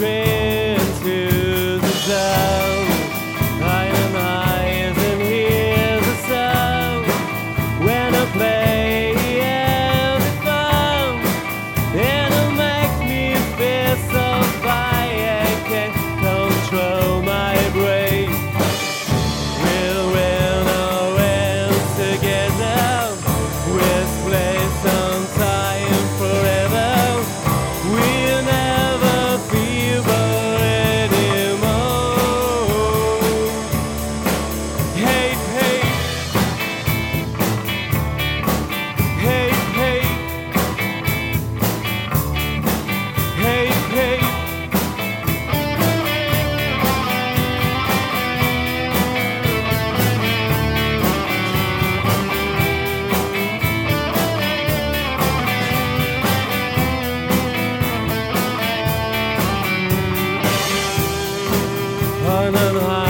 While and high.